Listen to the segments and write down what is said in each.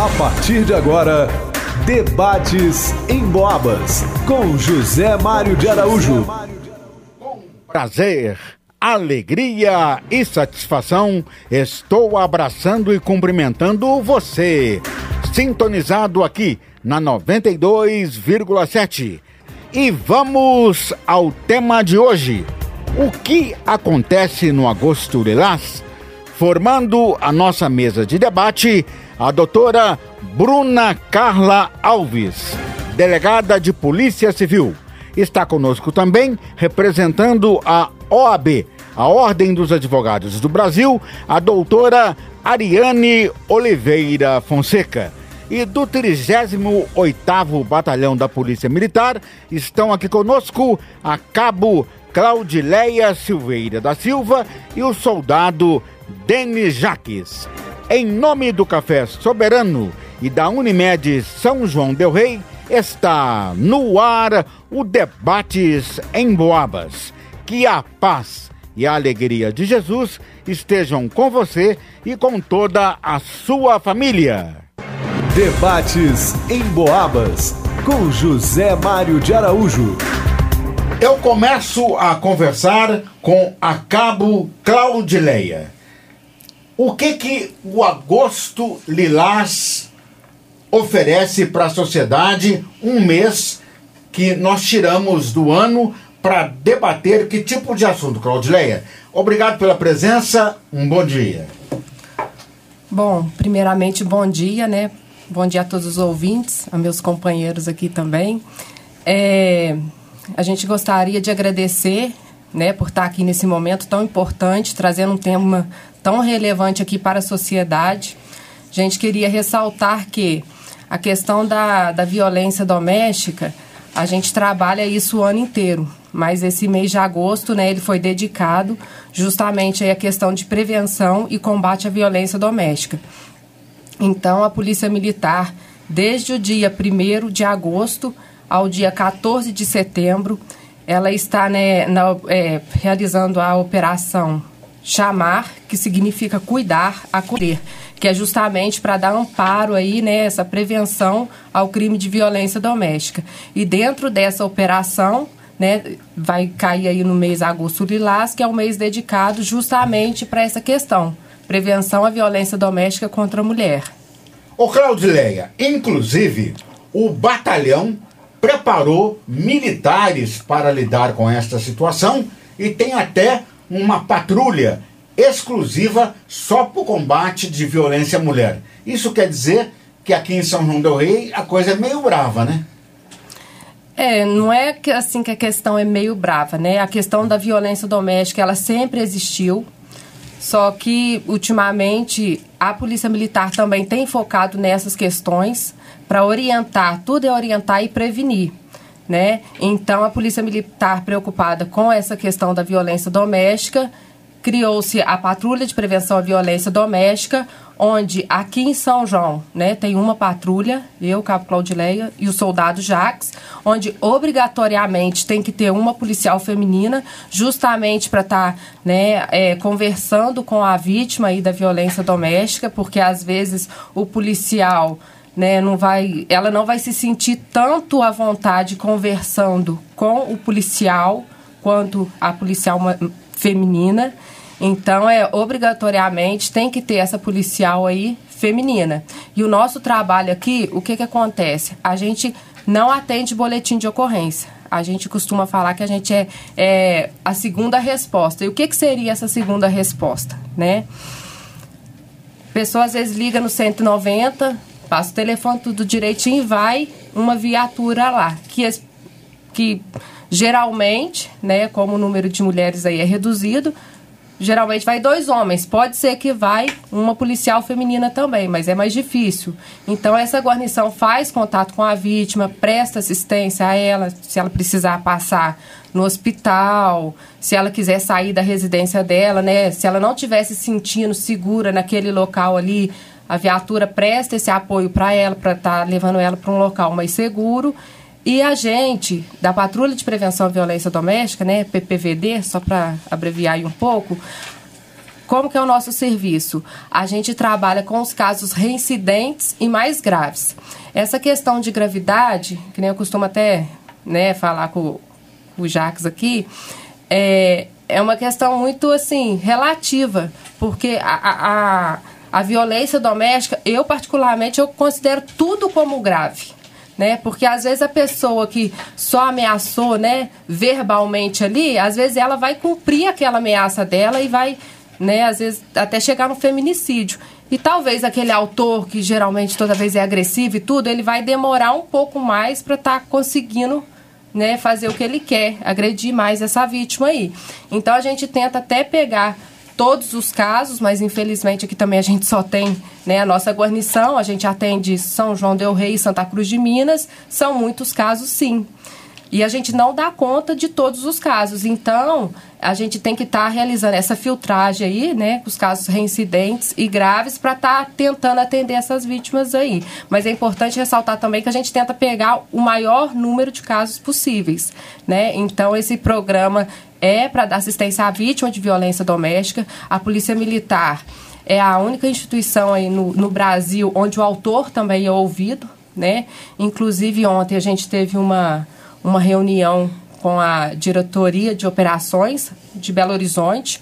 A partir de agora, debates em Boabas com José Mário de Araújo. Prazer, alegria e satisfação, estou abraçando e cumprimentando você, sintonizado aqui na 92,7. E vamos ao tema de hoje. O que acontece no Agosto Lilás? Formando a nossa mesa de debate, a doutora Bruna Carla Alves, delegada de Polícia Civil. Está conosco também, representando a OAB, a Ordem dos Advogados do Brasil, a doutora Ariane Oliveira Fonseca. E do 38º Batalhão da Polícia Militar estão aqui conosco a cabo Claudileia Silveira da Silva e o soldado Denis Jaques. Em nome do Café Soberano e da Unimed São João Del Rei, está no ar o Debates em Boabas. Que a paz e a alegria de Jesus estejam com você e com toda a sua família. Debates em Boabas com José Mário de Araújo. Eu começo a conversar com a cabo Claudileia. O que que o agosto lilás oferece para a sociedade um mês que nós tiramos do ano para debater que tipo de assunto, Claudileia? Obrigado pela presença, um bom dia. Bom, primeiramente, bom dia, né? Bom dia a todos os ouvintes, a meus companheiros aqui também. É, a gente gostaria de agradecer, né, por estar aqui nesse momento tão importante, trazendo um tema tão relevante aqui para a sociedade. A gente queria ressaltar que a questão da, da violência doméstica, a gente trabalha isso o ano inteiro, mas esse mês de agosto, né, ele foi dedicado justamente à questão de prevenção e combate à violência doméstica. Então, a Polícia Militar, desde o dia 1 de agosto ao dia 14 de setembro, ela está né, na, é, realizando a operação chamar, que significa cuidar, acolher, que é justamente para dar amparo aí, né, essa prevenção ao crime de violência doméstica. E dentro dessa operação, né, vai cair aí no mês agosto lilás, que é um mês dedicado justamente para essa questão, prevenção à violência doméstica contra a mulher. Ô Claudileia, inclusive, o batalhão preparou militares para lidar com esta situação e tem até uma patrulha exclusiva só para o combate de violência à mulher. Isso quer dizer que aqui em São João del Rei a coisa é meio brava, né? É, não é que assim que a questão é meio brava, né? A questão da violência doméstica, ela sempre existiu. Só que ultimamente a Polícia Militar também tem focado nessas questões para orientar, tudo é orientar e prevenir né? Então a Polícia Militar preocupada com essa questão da violência doméstica criou-se a Patrulha de Prevenção à Violência Doméstica, onde aqui em São João, né, tem uma patrulha, eu, Cabo Claudileia e o soldado Jax, onde obrigatoriamente tem que ter uma policial feminina, justamente para estar, tá, né, é, conversando com a vítima aí da violência doméstica, porque às vezes o policial né, não vai, ela não vai se sentir tanto à vontade conversando com o policial quanto a policial feminina. Então, é obrigatoriamente tem que ter essa policial aí feminina. E o nosso trabalho aqui, o que que acontece? A gente não atende boletim de ocorrência. A gente costuma falar que a gente é, é a segunda resposta. E o que, que seria essa segunda resposta, né? Pessoa às vezes liga no 190, passa o telefone tudo direitinho vai uma viatura lá, que, que geralmente, né, como o número de mulheres aí é reduzido, geralmente vai dois homens. Pode ser que vai uma policial feminina também, mas é mais difícil. Então essa guarnição faz contato com a vítima, presta assistência a ela, se ela precisar passar no hospital, se ela quiser sair da residência dela, né? Se ela não estiver se sentindo segura naquele local ali, a viatura presta esse apoio para ela, para estar tá levando ela para um local mais seguro. E a gente, da Patrulha de Prevenção à Violência Doméstica, né, PPVD, só para abreviar aí um pouco, como que é o nosso serviço? A gente trabalha com os casos reincidentes e mais graves. Essa questão de gravidade, que nem eu costumo até né, falar com o Jacques aqui, é, é uma questão muito assim relativa, porque a, a, a violência doméstica, eu particularmente, eu considero tudo como grave né? Porque às vezes a pessoa que só ameaçou, né, verbalmente ali, às vezes ela vai cumprir aquela ameaça dela e vai, né, às vezes até chegar no feminicídio. E talvez aquele autor que geralmente toda vez é agressivo e tudo, ele vai demorar um pouco mais para estar tá conseguindo né, fazer o que ele quer, agredir mais essa vítima aí. Então a gente tenta até pegar todos os casos, mas infelizmente aqui também a gente só tem né, a nossa guarnição, a gente atende São João del Rei e Santa Cruz de Minas, são muitos casos sim. E a gente não dá conta de todos os casos. Então, a gente tem que estar tá realizando essa filtragem aí, né, com os casos reincidentes e graves, para estar tá tentando atender essas vítimas aí. Mas é importante ressaltar também que a gente tenta pegar o maior número de casos possíveis, né? Então, esse programa é para dar assistência à vítima de violência doméstica. A Polícia Militar é a única instituição aí no, no Brasil onde o autor também é ouvido, né? Inclusive ontem a gente teve uma, uma reunião com a diretoria de operações de Belo Horizonte,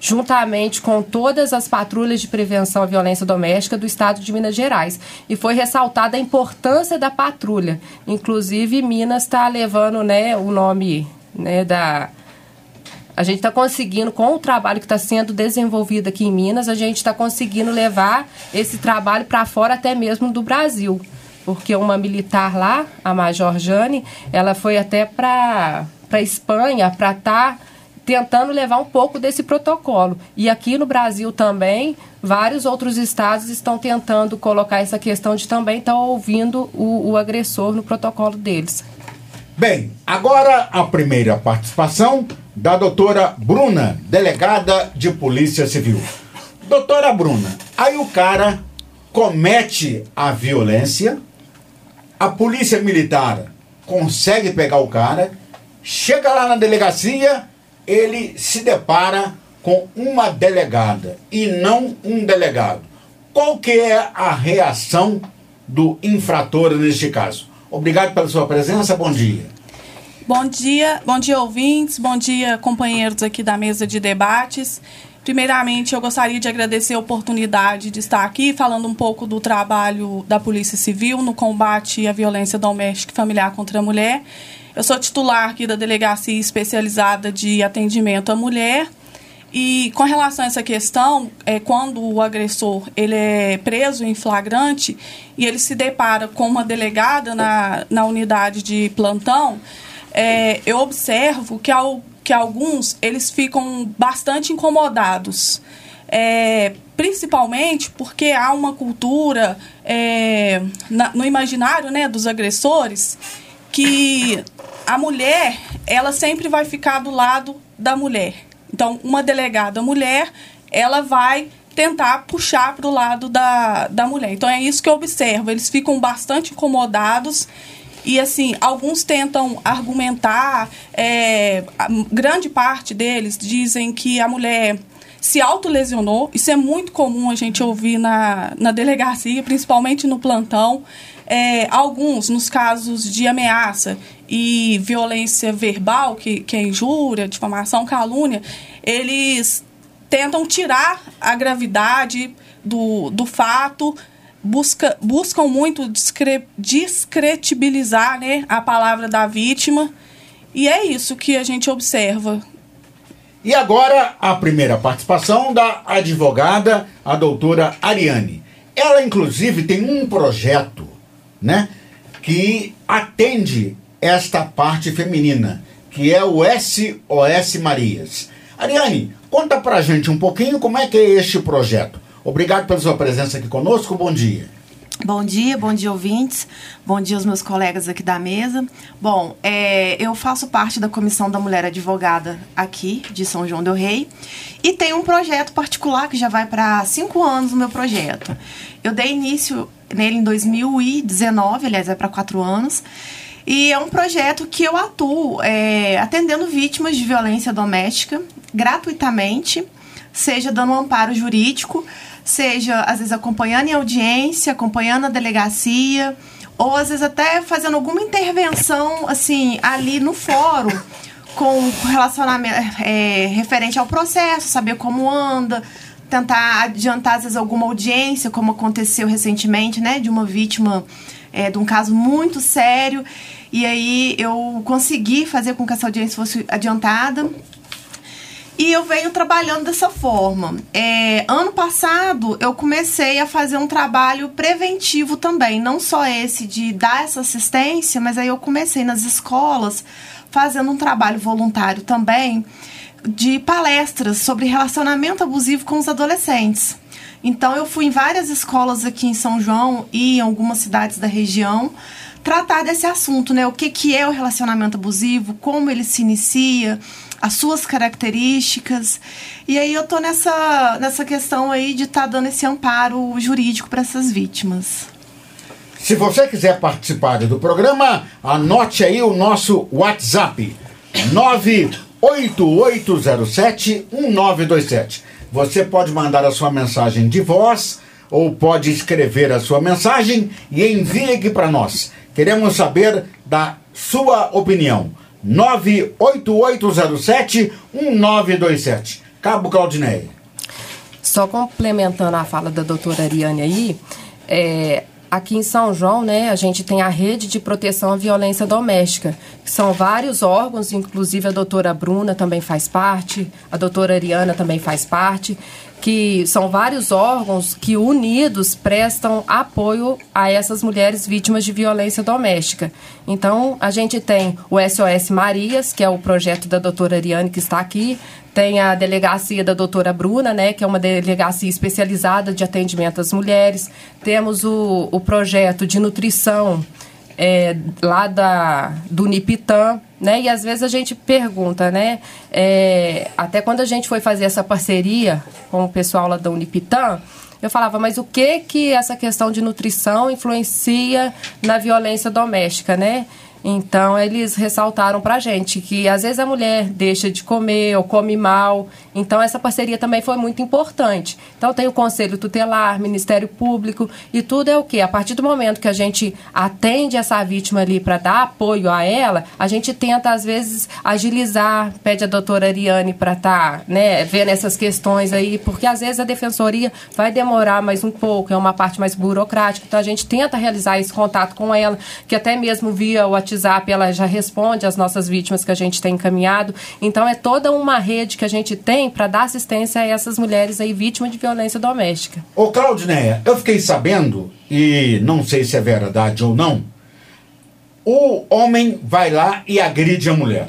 juntamente com todas as patrulhas de prevenção à violência doméstica do estado de Minas Gerais. E foi ressaltada a importância da patrulha. Inclusive, Minas está levando né, o nome né, da a gente está conseguindo, com o trabalho que está sendo desenvolvido aqui em Minas, a gente está conseguindo levar esse trabalho para fora até mesmo do Brasil. Porque uma militar lá, a Major Jane, ela foi até para a Espanha para estar tá tentando levar um pouco desse protocolo. E aqui no Brasil também, vários outros estados estão tentando colocar essa questão de também estar tá ouvindo o, o agressor no protocolo deles. Bem, agora a primeira participação da doutora Bruna, delegada de Polícia Civil. Doutora Bruna, aí o cara comete a violência, a polícia militar consegue pegar o cara, chega lá na delegacia, ele se depara com uma delegada e não um delegado. Qual que é a reação do infrator neste caso? Obrigado pela sua presença, bom dia. Bom dia, bom dia ouvintes, bom dia companheiros aqui da mesa de debates. Primeiramente, eu gostaria de agradecer a oportunidade de estar aqui falando um pouco do trabalho da Polícia Civil no combate à violência doméstica e familiar contra a mulher. Eu sou titular aqui da Delegacia Especializada de Atendimento à Mulher e com relação a essa questão, é, quando o agressor ele é preso em flagrante e ele se depara com uma delegada na, na unidade de plantão, é, eu observo que, ao, que alguns eles ficam bastante incomodados. É, principalmente porque há uma cultura é, na, no imaginário né, dos agressores que a mulher ela sempre vai ficar do lado da mulher. Então, uma delegada mulher, ela vai tentar puxar para o lado da, da mulher. Então, é isso que eu observo. Eles ficam bastante incomodados e assim, alguns tentam argumentar, é, grande parte deles dizem que a mulher se autolesionou. Isso é muito comum a gente ouvir na, na delegacia, principalmente no plantão. É, alguns, nos casos de ameaça e violência verbal, que, que é injúria, difamação, calúnia, eles tentam tirar a gravidade do, do fato, busca, buscam muito discretibilizar né, a palavra da vítima. E é isso que a gente observa. E agora a primeira participação da advogada, a doutora Ariane. Ela, inclusive, tem um projeto né, que atende esta parte feminina, que é o SOS Marias. Ariane, conta pra gente um pouquinho como é que é este projeto. Obrigado pela sua presença aqui conosco, bom dia. Bom dia, bom dia ouvintes, bom dia aos meus colegas aqui da mesa. Bom, é, eu faço parte da Comissão da Mulher Advogada aqui de São João del Rei e tenho um projeto particular que já vai para cinco anos o meu projeto. Eu dei início nele em 2019, aliás, é para quatro anos. E é um projeto que eu atuo é, atendendo vítimas de violência doméstica gratuitamente seja dando um amparo jurídico, seja às vezes acompanhando em audiência, acompanhando a delegacia, ou às vezes até fazendo alguma intervenção assim ali no fórum com relacionamento é, referente ao processo, saber como anda, tentar adiantar às vezes alguma audiência, como aconteceu recentemente, né, de uma vítima é, de um caso muito sério. E aí eu consegui fazer com que essa audiência fosse adiantada. E eu venho trabalhando dessa forma. É, ano passado eu comecei a fazer um trabalho preventivo também, não só esse de dar essa assistência, mas aí eu comecei nas escolas fazendo um trabalho voluntário também de palestras sobre relacionamento abusivo com os adolescentes. Então eu fui em várias escolas aqui em São João e em algumas cidades da região tratar desse assunto, né? O que, que é o relacionamento abusivo, como ele se inicia, as suas características. E aí eu tô nessa, nessa questão aí de estar tá dando esse amparo jurídico para essas vítimas. Se você quiser participar do programa, anote aí o nosso WhatsApp: 98807-1927. Você pode mandar a sua mensagem de voz ou pode escrever a sua mensagem e envie aqui para nós. Queremos saber da sua opinião. 98807-1927. Cabo Claudineia. Só complementando a fala da doutora Ariane aí, é, aqui em São João, né, a gente tem a rede de proteção à violência doméstica, que são vários órgãos, inclusive a doutora Bruna também faz parte, a doutora Ariana também faz parte, que são vários órgãos que unidos prestam apoio a essas mulheres vítimas de violência doméstica. Então, a gente tem o SOS Marias, que é o projeto da doutora Ariane que está aqui, tem a delegacia da doutora Bruna, né, que é uma delegacia especializada de atendimento às mulheres. Temos o, o projeto de nutrição é, lá da, do Nipitan, né? E às vezes a gente pergunta, né? É, até quando a gente foi fazer essa parceria com o pessoal lá da Unipitan, eu falava, mas o que que essa questão de nutrição influencia na violência doméstica, né? Então, eles ressaltaram para a gente que às vezes a mulher deixa de comer ou come mal. Então, essa parceria também foi muito importante. Então, tem o Conselho Tutelar, Ministério Público e tudo é o quê? A partir do momento que a gente atende essa vítima ali para dar apoio a ela, a gente tenta, às vezes, agilizar, pede a doutora Ariane para estar tá, né, vendo essas questões aí, porque às vezes a defensoria vai demorar mais um pouco, é uma parte mais burocrática. Então, a gente tenta realizar esse contato com ela, que até mesmo via WhatsApp ela já responde às nossas vítimas que a gente tem encaminhado. Então é toda uma rede que a gente tem para dar assistência a essas mulheres aí vítimas de violência doméstica. Ô Claudineia, eu fiquei sabendo, e não sei se é verdade ou não, o homem vai lá e agride a mulher.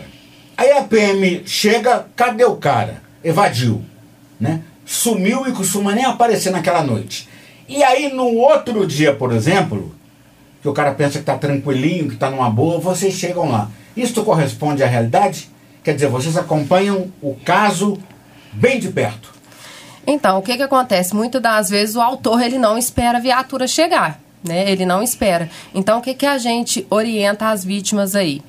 Aí a PM chega, cadê o cara? Evadiu, né? Sumiu e costuma nem aparecer naquela noite. E aí no outro dia, por exemplo, que o cara pensa que está tranquilinho, que está numa boa, vocês chegam lá. Isso corresponde à realidade? Quer dizer, vocês acompanham o caso bem de perto. Então, o que, que acontece? Muitas das vezes o autor ele não espera a viatura chegar, né? Ele não espera. Então, o que, que a gente orienta as vítimas aí?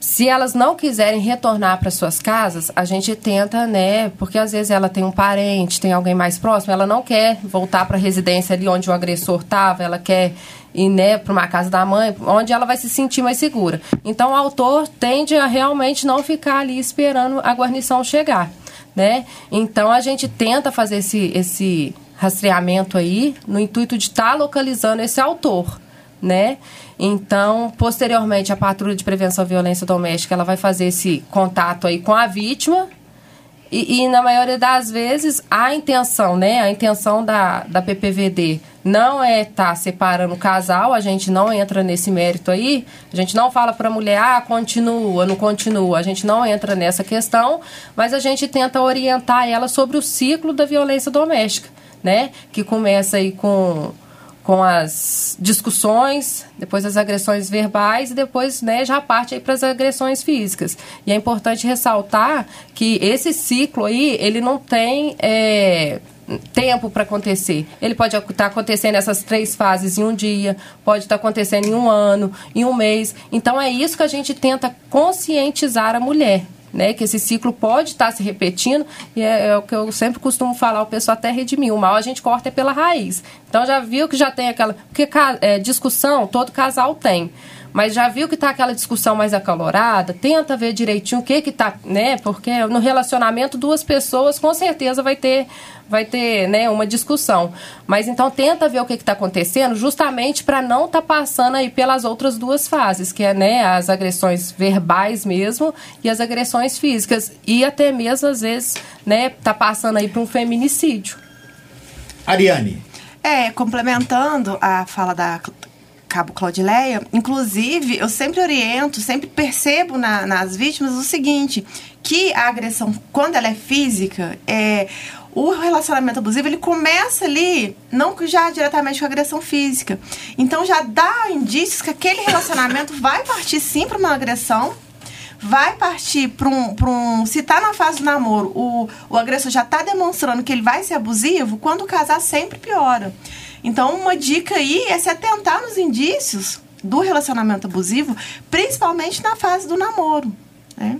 Se elas não quiserem retornar para suas casas, a gente tenta, né? Porque às vezes ela tem um parente, tem alguém mais próximo, ela não quer voltar para a residência ali onde o agressor estava, ela quer ir né, para uma casa da mãe, onde ela vai se sentir mais segura. Então o autor tende a realmente não ficar ali esperando a guarnição chegar, né? Então a gente tenta fazer esse, esse rastreamento aí no intuito de estar tá localizando esse autor né? Então, posteriormente, a patrulha de prevenção à violência doméstica ela vai fazer esse contato aí com a vítima e, e, na maioria das vezes a intenção, né? A intenção da, da PPVD não é estar tá separando o casal, a gente não entra nesse mérito aí, a gente não fala para a mulher, ah, continua, não continua, a gente não entra nessa questão, mas a gente tenta orientar ela sobre o ciclo da violência doméstica, né? Que começa aí com com as discussões, depois as agressões verbais e depois né, já parte para as agressões físicas. E é importante ressaltar que esse ciclo aí, ele não tem é, tempo para acontecer. Ele pode estar tá acontecendo essas três fases em um dia, pode estar tá acontecendo em um ano, em um mês. Então é isso que a gente tenta conscientizar a mulher né? Que esse ciclo pode estar tá se repetindo, e é, é, o que eu sempre costumo falar, o pessoal até redimir. O mal a gente corta é pela raiz. Então já viu que já tem aquela. Porque é, discussão, todo casal tem mas já viu que está aquela discussão mais acalorada, tenta ver direitinho o que que tá, né? Porque no relacionamento duas pessoas com certeza vai ter vai ter, né, uma discussão. Mas então tenta ver o que está acontecendo, justamente para não estar tá passando aí pelas outras duas fases, que é, né, as agressões verbais mesmo e as agressões físicas e até mesmo às vezes, né, tá passando aí para um feminicídio. Ariane. É, complementando a fala da Cabo Claudileia, inclusive, eu sempre oriento, sempre percebo na, nas vítimas o seguinte, que a agressão, quando ela é física, é, o relacionamento abusivo, ele começa ali, não já diretamente com agressão física. Então, já dá indícios que aquele relacionamento vai partir sim para uma agressão, vai partir para um, um. Se está na fase do namoro, o, o agressor já está demonstrando que ele vai ser abusivo, quando casar sempre piora. Então, uma dica aí é se atentar nos indícios do relacionamento abusivo, principalmente na fase do namoro. Né?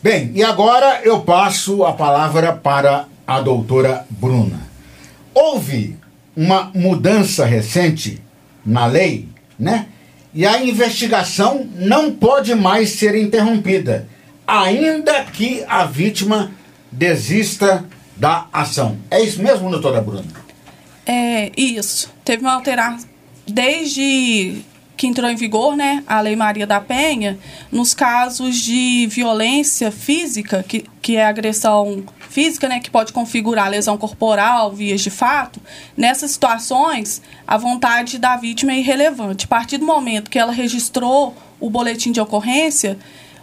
Bem, e agora eu passo a palavra para a doutora Bruna. Houve uma mudança recente na lei, né? E a investigação não pode mais ser interrompida, ainda que a vítima desista da ação. É isso mesmo, doutora Bruna? É, isso. Teve uma alteração. Desde que entrou em vigor né, a Lei Maria da Penha, nos casos de violência física, que, que é agressão física, né, que pode configurar lesão corporal, vias de fato, nessas situações, a vontade da vítima é irrelevante. A partir do momento que ela registrou o boletim de ocorrência,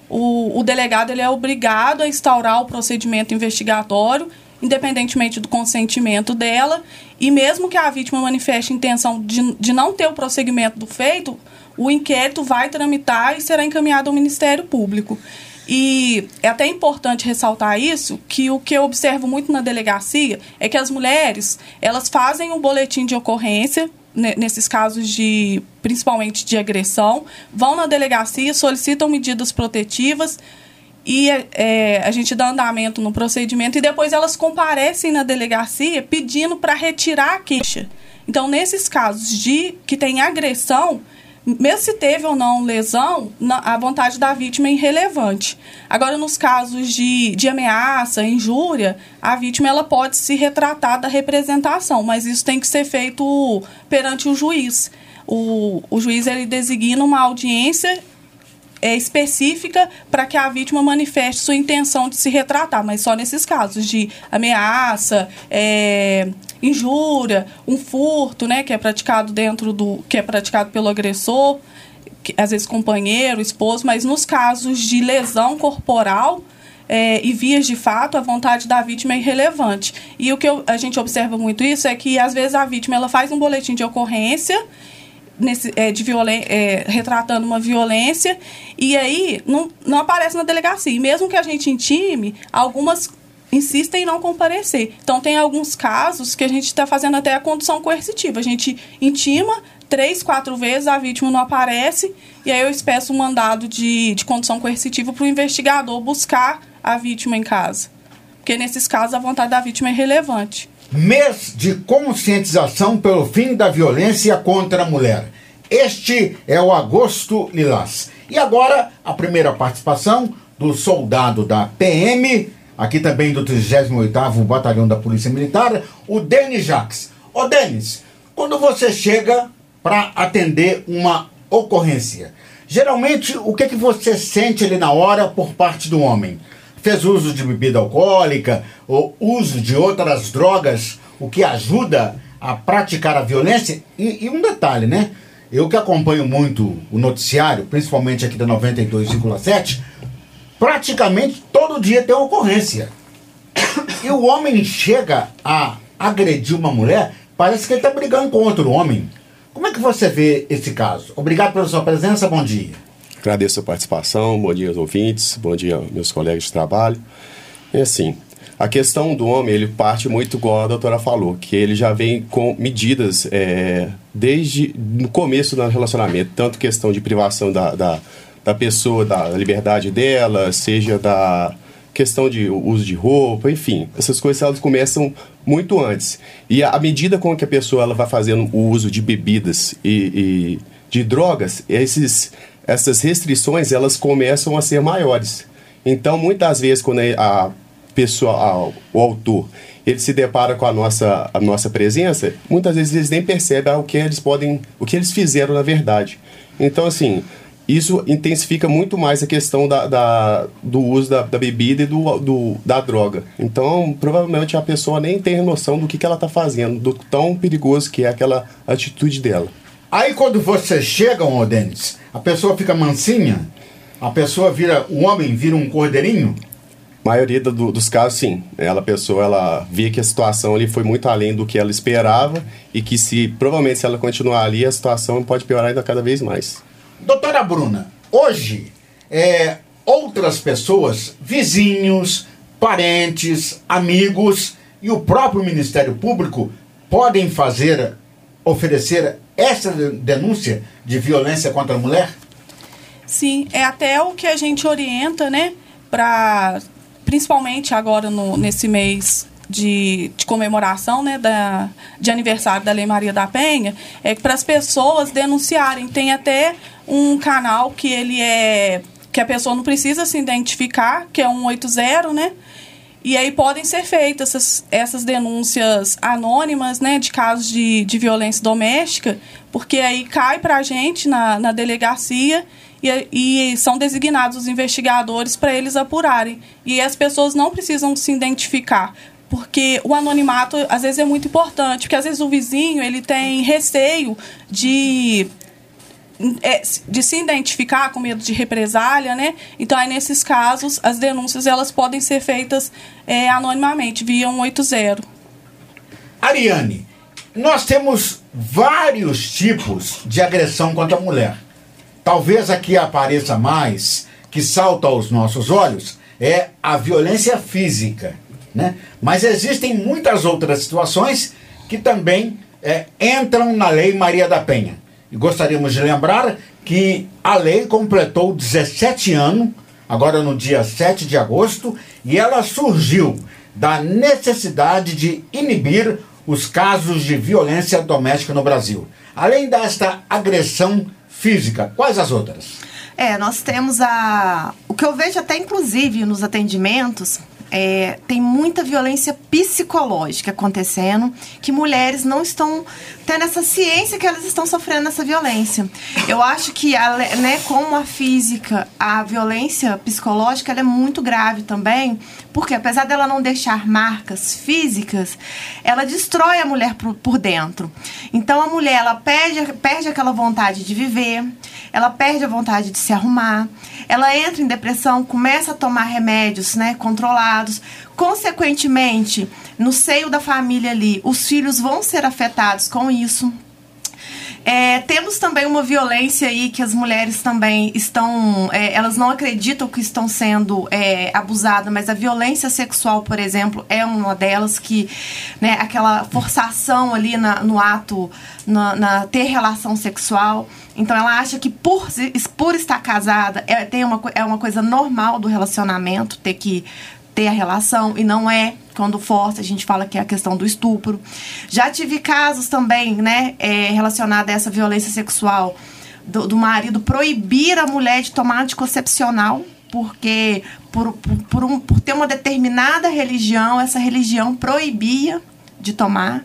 o, o delegado ele é obrigado a instaurar o procedimento investigatório independentemente do consentimento dela, e mesmo que a vítima manifeste intenção de, de não ter o prosseguimento do feito, o inquérito vai tramitar e será encaminhado ao Ministério Público. E é até importante ressaltar isso, que o que eu observo muito na delegacia é que as mulheres, elas fazem um boletim de ocorrência nesses casos de principalmente de agressão, vão na delegacia, solicitam medidas protetivas, e é, a gente dá andamento no procedimento e depois elas comparecem na delegacia pedindo para retirar a queixa. Então, nesses casos de que tem agressão, mesmo se teve ou não lesão, a vontade da vítima é irrelevante. Agora, nos casos de, de ameaça, injúria, a vítima ela pode se retratar da representação, mas isso tem que ser feito perante o juiz. O, o juiz ele designa uma audiência é, específica para que a vítima manifeste sua intenção de se retratar, mas só nesses casos de ameaça, é, injúria, um furto, né, que é praticado dentro do que é praticado pelo agressor, que, às vezes companheiro, esposo, mas nos casos de lesão corporal é, e vias de fato, a vontade da vítima é irrelevante. E o que eu, a gente observa muito isso é que às vezes a vítima ela faz um boletim de ocorrência nesse, é, de violen é, retratando uma violência e aí não, não aparece na delegacia. E mesmo que a gente intime, algumas insistem em não comparecer. Então, tem alguns casos que a gente está fazendo até a condução coercitiva. A gente intima três, quatro vezes, a vítima não aparece, e aí eu espeço um mandado de, de condução coercitiva para o investigador buscar a vítima em casa. Porque nesses casos a vontade da vítima é relevante mês de conscientização pelo fim da violência contra a mulher. Este é o Agosto Lilás. E agora, a primeira participação do soldado da PM, aqui também do 38º Batalhão da Polícia Militar, o Denis Jacques. Ô Denis, quando você chega para atender uma ocorrência, geralmente o que, que você sente ali na hora por parte do homem? Fez uso de bebida alcoólica ou uso de outras drogas, o que ajuda a praticar a violência. E, e um detalhe, né? Eu que acompanho muito o noticiário, principalmente aqui da 92,7, praticamente todo dia tem ocorrência. E o homem chega a agredir uma mulher, parece que ele está brigando com outro homem. Como é que você vê esse caso? Obrigado pela sua presença, bom dia. Agradeço a participação, bom dia aos ouvintes, bom dia meus colegas de trabalho. É assim, a questão do homem, ele parte muito, igual a doutora falou, que ele já vem com medidas é, desde no começo do relacionamento, tanto questão de privação da, da da pessoa, da liberdade dela, seja da questão de uso de roupa, enfim, essas coisas elas começam muito antes. E à medida com que a pessoa ela vai fazendo o uso de bebidas e, e de drogas, esses, essas restrições elas começam a ser maiores. Então, muitas vezes, quando a pessoa, a, o autor, ele se depara com a nossa, a nossa presença, muitas vezes eles nem percebem o que eles podem, o que eles fizeram na verdade. Então, assim, isso intensifica muito mais a questão da, da do uso da, da, bebida e do, do, da droga. Então, provavelmente a pessoa nem tem noção do que, que ela está fazendo, do tão perigoso que é aquela atitude dela. Aí, quando vocês chegam, ô Denis, a pessoa fica mansinha? A pessoa vira, o homem vira um cordeirinho? maioria do, dos casos, sim. Ela, a pessoa, ela via que a situação ali foi muito além do que ela esperava e que se, provavelmente, se ela continuar ali, a situação pode piorar ainda cada vez mais. Doutora Bruna, hoje, é, outras pessoas, vizinhos, parentes, amigos e o próprio Ministério Público podem fazer, oferecer essa denúncia de violência contra a mulher? Sim, é até o que a gente orienta, né, para principalmente agora no, nesse mês de, de, comemoração né, da, de aniversário da Lei Maria da Penha, é para as pessoas denunciarem. Tem até um canal que ele é. que a pessoa não precisa se identificar, que é 180, né? E aí podem ser feitas essas, essas denúncias anônimas, né, de casos de, de violência doméstica, porque aí cai para a gente na, na delegacia e, e são designados os investigadores para eles apurarem. E as pessoas não precisam se identificar porque o anonimato às vezes é muito importante, porque às vezes o vizinho ele tem receio de de se identificar com medo de represália, né? Então, aí, nesses casos, as denúncias elas podem ser feitas é, anonimamente, via 180. Ariane, nós temos vários tipos de agressão contra a mulher. Talvez aqui apareça mais, que salta aos nossos olhos, é a violência física. Né? Mas existem muitas outras situações que também é, entram na Lei Maria da Penha. Gostaríamos de lembrar que a lei completou 17 anos, agora no dia 7 de agosto, e ela surgiu da necessidade de inibir os casos de violência doméstica no Brasil. Além desta agressão física, quais as outras? É, nós temos a. O que eu vejo até inclusive nos atendimentos é, tem muita violência psicológica acontecendo, que mulheres não estão tendo essa ciência que elas estão sofrendo essa violência. Eu acho que, a, né, como a física, a violência psicológica é muito grave também, porque apesar dela não deixar marcas físicas, ela destrói a mulher por, por dentro. Então a mulher ela perde, perde aquela vontade de viver, ela perde a vontade de se arrumar, ela entra em depressão, começa a tomar remédios né, controlados. Consequentemente, no seio da família ali, os filhos vão ser afetados com isso. É, temos também uma violência aí que as mulheres também estão. É, elas não acreditam que estão sendo é, abusadas, mas a violência sexual, por exemplo, é uma delas que. Né, aquela forçação ali na, no ato, na, na, ter relação sexual. Então ela acha que por, por estar casada é, tem uma, é uma coisa normal do relacionamento, ter que ter a relação e não é quando força, a gente fala que é a questão do estupro. Já tive casos também, né, é, relacionados a essa violência sexual do, do, marido proibir a mulher de tomar anticoncepcional porque por, por, por, um, por ter uma determinada religião, essa religião proibia de tomar.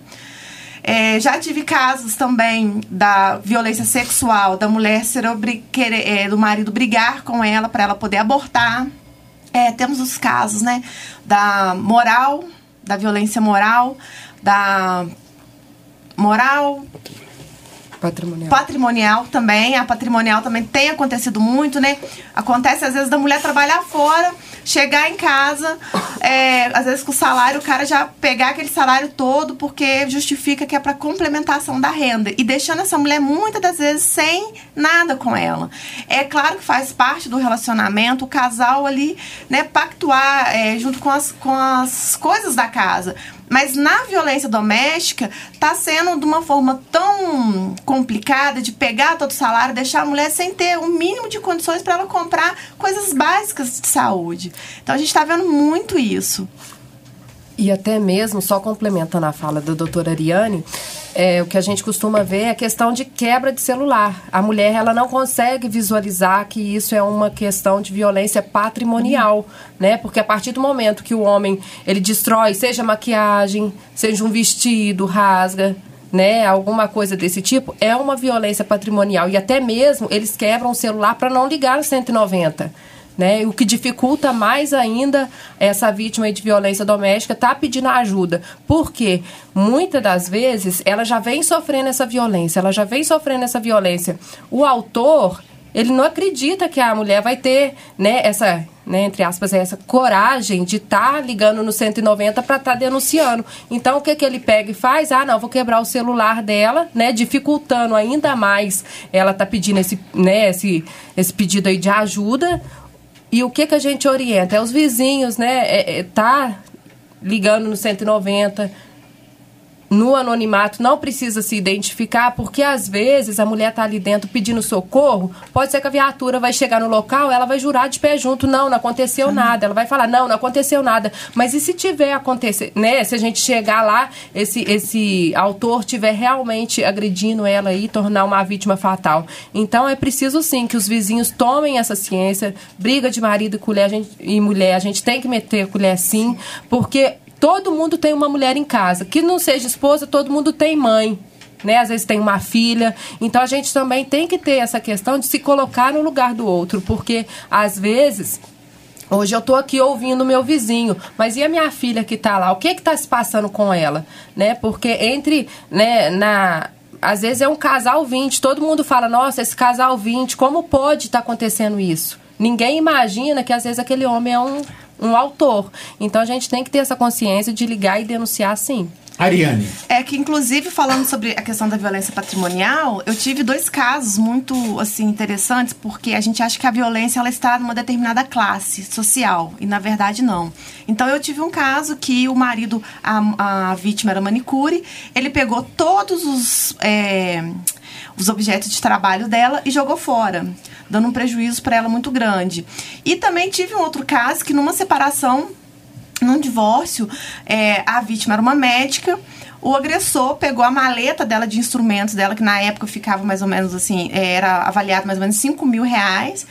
É, já tive casos também da violência sexual, da mulher ser querer, é, do marido brigar com ela para ela poder abortar. É, temos os casos, né, da moral, da violência moral, da moral Patrimonial. Patrimonial também. A patrimonial também tem acontecido muito, né? Acontece às vezes da mulher trabalhar fora, chegar em casa, é, às vezes com o salário, o cara já pegar aquele salário todo porque justifica que é para complementação da renda. E deixando essa mulher muitas das vezes sem nada com ela. É claro que faz parte do relacionamento o casal ali, né, pactuar é, junto com as, com as coisas da casa Mas na violência doméstica, tá sendo de uma forma tão complicada de pegar todo o salário, deixar a mulher sem ter o um mínimo de condições para ela comprar coisas básicas de saúde. Então a gente está vendo muito isso. E até mesmo, só complementando a fala da doutora Ariane, é, o que a gente costuma ver é a questão de quebra de celular. A mulher ela não consegue visualizar que isso é uma questão de violência patrimonial, uhum. né? Porque a partir do momento que o homem ele destrói, seja maquiagem, seja um vestido, rasga, né, alguma coisa desse tipo, é uma violência patrimonial. E até mesmo eles quebram o celular para não ligar no 190 né? O que dificulta mais ainda essa vítima de violência doméstica tá pedindo ajuda. Porque muitas das vezes ela já vem sofrendo essa violência, ela já vem sofrendo essa violência. O autor, ele não acredita que a mulher vai ter, né, essa, né, entre aspas, essa coragem de estar tá ligando no 190 para estar tá denunciando. Então, o que que ele pega e faz? Ah, não, vou quebrar o celular dela, né, dificultando ainda mais ela tá pedindo esse, né, esse, esse pedido aí de ajuda. E o que, que a gente orienta? É os vizinhos, né? É, é, tá ligando no 190, no anonimato não precisa se identificar, porque às vezes a mulher está ali dentro pedindo socorro, pode ser que a viatura vai chegar no local, ela vai jurar de pé junto, não, não aconteceu nada. Ela vai falar, não, não aconteceu nada. Mas e se tiver acontecer, né? Se a gente chegar lá, esse, esse autor tiver realmente agredindo ela e tornar uma vítima fatal. Então é preciso sim que os vizinhos tomem essa ciência, briga de marido e, colher, gente, e mulher, a gente tem que meter a colher sim, porque Todo mundo tem uma mulher em casa. Que não seja esposa, todo mundo tem mãe. Né? Às vezes tem uma filha. Então a gente também tem que ter essa questão de se colocar no lugar do outro, porque às vezes Hoje eu estou aqui ouvindo meu vizinho, mas e a minha filha que está lá? O que está se passando com ela? Né? Porque entre, né, na, às vezes é um casal 20, todo mundo fala, nossa, esse casal 20, como pode estar tá acontecendo isso? Ninguém imagina que às vezes aquele homem é um um autor. Então a gente tem que ter essa consciência de ligar e denunciar sim. Ariane. É que, inclusive, falando sobre a questão da violência patrimonial, eu tive dois casos muito, assim, interessantes, porque a gente acha que a violência, ela está numa determinada classe social, e, na verdade, não. Então, eu tive um caso que o marido, a, a vítima era manicure, ele pegou todos os... É, os objetos de trabalho dela e jogou fora, dando um prejuízo para ela muito grande. E também tive um outro caso que numa separação, num divórcio, é, a vítima era uma médica. O agressor pegou a maleta dela de instrumentos dela, que na época ficava mais ou menos assim, é, era avaliado mais ou menos 5 mil reais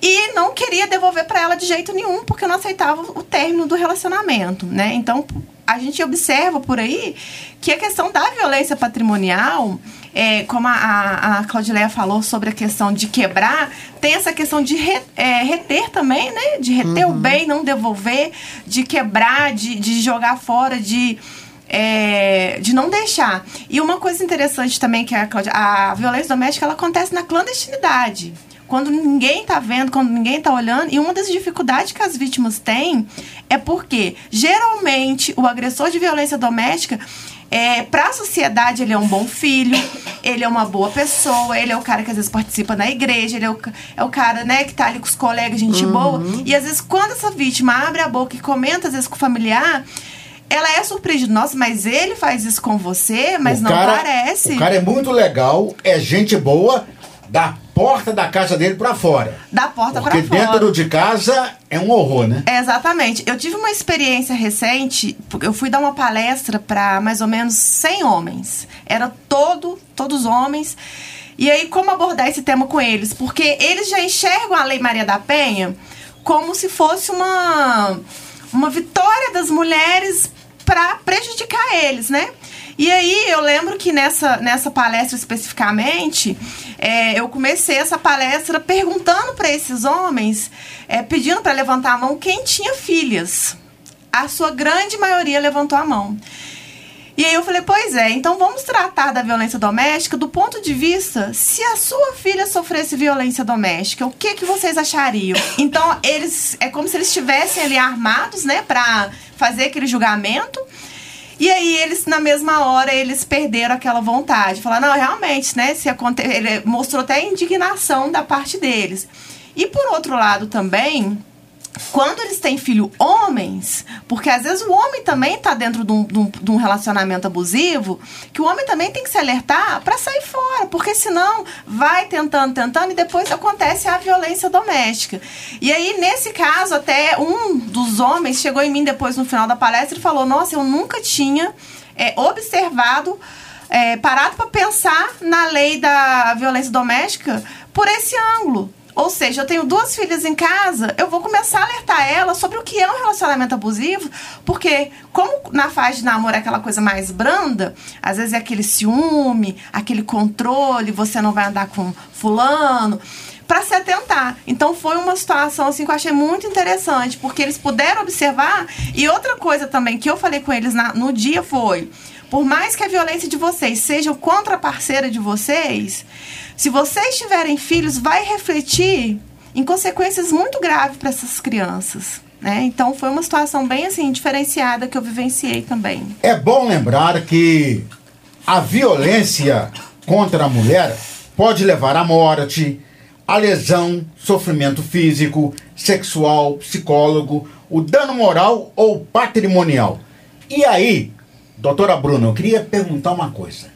e não queria devolver para ela de jeito nenhum porque não aceitava o término do relacionamento, né? Então a gente observa por aí que a questão da violência patrimonial é, como a, a, a Claudileia falou sobre a questão de quebrar, tem essa questão de re, é, reter também, né? De reter uhum. o bem, não devolver, de quebrar, de, de jogar fora, de. É, de não deixar. E uma coisa interessante também que a, Cláudia, a violência doméstica ela acontece na clandestinidade quando ninguém está vendo, quando ninguém está olhando. E uma das dificuldades que as vítimas têm é porque, geralmente, o agressor de violência doméstica é, para a sociedade, ele é um bom filho, ele é uma boa pessoa, ele é o cara que às vezes participa na igreja, ele é o, é o cara, né, que tá ali com os colegas, gente uhum. boa. E às vezes, quando essa vítima abre a boca e comenta, às vezes, com o familiar, ela é surpreendida. Nossa, mas ele faz isso com você, mas o não cara, parece. O cara é muito legal, é gente boa, da porta da casa dele para fora. Da porta para fora. Porque dentro de casa é um horror, né? É, exatamente. Eu tive uma experiência recente, eu fui dar uma palestra para mais ou menos 100 homens. Era todo, todos homens. E aí, como abordar esse tema com eles? Porque eles já enxergam a Lei Maria da Penha como se fosse uma, uma vitória das mulheres para prejudicar eles, né? E aí eu lembro que nessa, nessa palestra especificamente, é, eu comecei essa palestra perguntando para esses homens, é, pedindo para levantar a mão quem tinha filhas. A sua grande maioria levantou a mão. E aí eu falei, pois é, então vamos tratar da violência doméstica do ponto de vista, se a sua filha sofresse violência doméstica, o que que vocês achariam? Então, eles é como se eles estivessem ali armados, né, para fazer aquele julgamento. E aí eles, na mesma hora, eles perderam aquela vontade. Falaram, não, realmente, né? Se aconte... Ele mostrou até indignação da parte deles. E por outro lado também, quando eles têm filho homens, porque às vezes o homem também está dentro de um, de, um, relacionamento abusivo, que o homem também tem que se alertar para sair fora, porque senão vai tentando, tentando e depois acontece a violência doméstica. E aí, nesse caso, até um dos homens chegou em mim depois no final da palestra e falou: Nossa, eu nunca tinha é, observado. É, parado para pensar na lei da violência doméstica por esse ângulo. Ou seja, eu tenho duas filhas em casa, eu vou começar a alertar elas sobre o que é um relacionamento abusivo, porque como na fase de namoro é aquela coisa mais branda, às vezes é aquele ciúme, aquele controle, você não vai andar com fulano para se atentar. Então foi uma situação assim que eu achei muito interessante, porque eles puderam observar. E outra coisa também que eu falei com eles na, no dia foi: por mais que a violência de vocês seja contra a parceira de vocês, se vocês tiverem filhos, vai refletir em consequências muito graves para essas crianças. Né? Então foi uma situação bem assim diferenciada que eu vivenciei também. É bom lembrar que a violência contra a mulher pode levar à morte, à lesão, sofrimento físico, sexual, psicólogo, o dano moral ou patrimonial. E aí, doutora Bruna, eu queria perguntar uma coisa.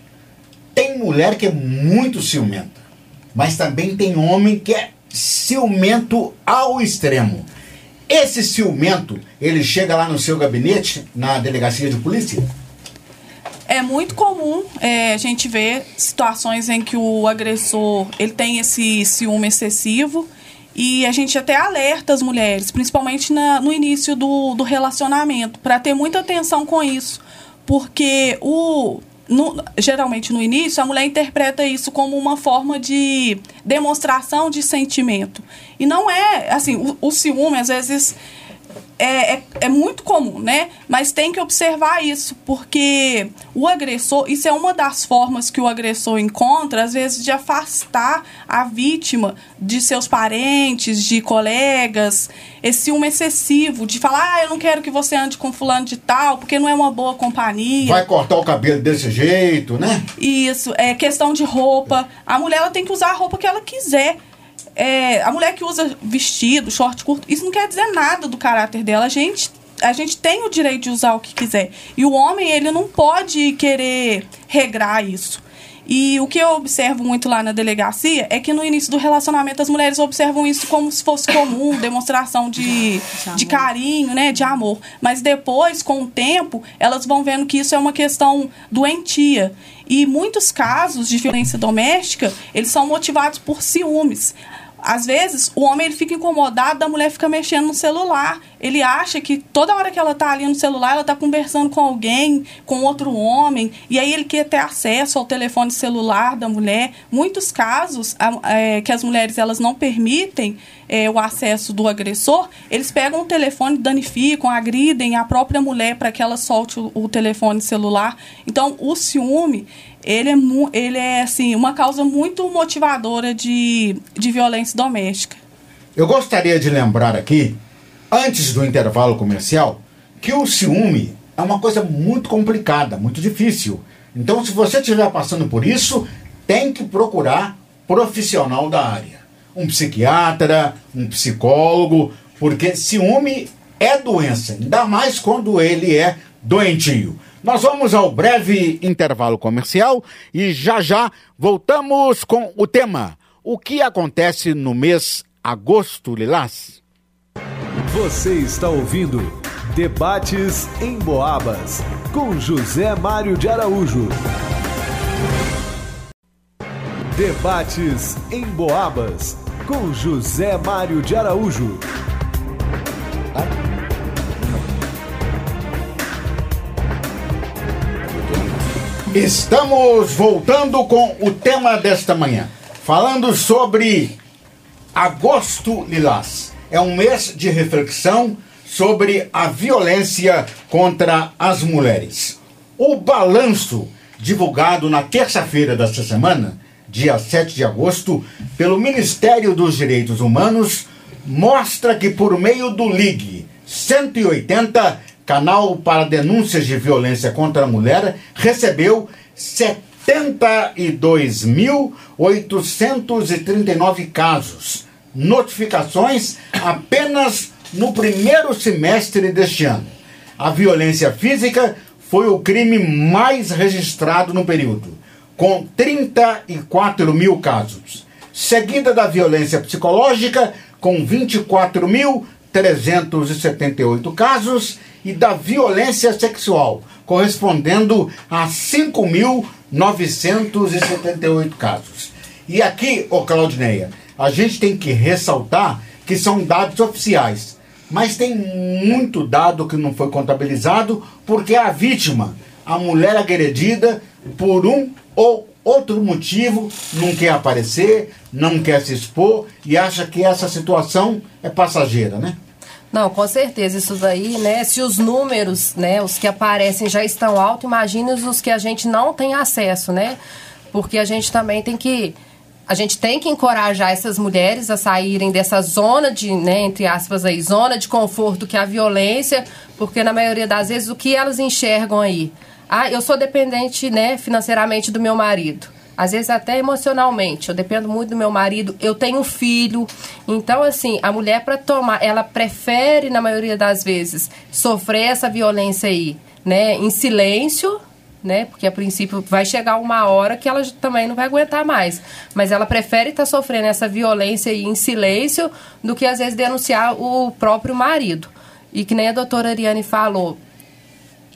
Tem mulher que é muito ciumenta, mas também tem homem que é ciumento ao extremo. Esse ciumento, ele chega lá no seu gabinete, na delegacia de polícia? É muito comum é, a gente ver situações em que o agressor ele tem esse ciúme excessivo e a gente até alerta as mulheres, principalmente na, no início do, do relacionamento, para ter muita atenção com isso. Porque o, no, geralmente no início, a mulher interpreta isso como uma forma de demonstração de sentimento. E não é, assim, o, o ciúme, às vezes, é, é, é, muito comum, né? Mas tem que observar isso, porque o agressor, isso é uma das formas que o agressor encontra, às vezes, de afastar a vítima de seus parentes, de colegas, esse ciúme excessivo, de falar, ah, eu não quero que você ande com fulano de tal, porque não é uma boa companhia. Vai cortar o cabelo desse jeito, né? Isso, é questão de roupa. A mulher ela tem que usar a roupa que ela quiser é, a mulher que usa vestido, short curto, isso não quer dizer nada do caráter dela. A gente, a gente tem o direito de usar o que quiser. E o homem, ele não pode querer regrar isso. E o que eu observo muito lá na delegacia é que no início do relacionamento as mulheres observam isso como se fosse comum, demonstração de, de carinho, né, de amor. Mas depois, com o tempo, elas vão vendo que isso é uma questão doentia. E muitos casos de violência doméstica, eles são motivados por ciúmes às vezes, o homem ele fica incomodado da mulher ficar mexendo no celular. Ele acha que toda hora que ela está ali no celular, ela está conversando com alguém, com outro homem, e aí ele quer ter acesso ao telefone celular da mulher. Muitos casos é, que as mulheres elas não permitem é, o acesso do agressor, eles pegam o telefone, danificam, agridem a própria mulher para que ela solte o, o telefone celular. Então, o ciúme ele é, ele é assim, uma causa muito motivadora de, de violência doméstica. Eu gostaria de lembrar aqui, antes do intervalo comercial, que o ciúme é uma coisa muito complicada, muito difícil. Então, se você estiver passando por isso, tem que procurar profissional da área. Um psiquiatra, um psicólogo, porque ciúme é doença, ainda mais quando ele é doentio. Nós vamos ao breve intervalo comercial e já já voltamos com o tema: O que acontece no mês agosto lilás? Você está ouvindo Debates em Boabas com José Mário de Araújo. Debates em Boabas com José Mário de Araújo. Estamos voltando com o tema desta manhã, falando sobre Agosto Lilás. É um mês de reflexão sobre a violência contra as mulheres. O balanço divulgado na terça-feira desta semana, dia 7 de agosto, pelo Ministério dos Direitos Humanos, mostra que por meio do LIG 180 canal para denúncias de violência contra a mulher, recebeu 72.839 casos. Notificações apenas no primeiro semestre deste ano. A violência física foi o crime mais registrado no período, com 34 mil casos, seguida da violência psicológica, com 24.378 casos, e da violência sexual, correspondendo a 5.978 casos. E aqui, ô Claudineia, a gente tem que ressaltar que são dados oficiais, mas tem muito dado que não foi contabilizado porque a vítima, a mulher agredida, por um ou outro motivo, não quer aparecer, não quer se expor e acha que essa situação é passageira, né? Não, com certeza, isso daí, né? Se os números, né, os que aparecem já estão altos, imagine os que a gente não tem acesso, né? Porque a gente também tem que a gente tem que encorajar essas mulheres a saírem dessa zona de, né, entre aspas aí, zona de conforto que é a violência, porque na maioria das vezes o que elas enxergam aí? Ah, eu sou dependente, né, financeiramente do meu marido às vezes até emocionalmente. Eu dependo muito do meu marido, eu tenho filho. Então, assim, a mulher para tomar, ela prefere, na maioria das vezes, sofrer essa violência aí, né, em silêncio. Né? Porque a princípio vai chegar uma hora que ela também não vai aguentar mais. Mas ela prefere estar tá sofrendo essa violência aí em silêncio do que às vezes denunciar o próprio marido. E que nem a doutora Ariane falou,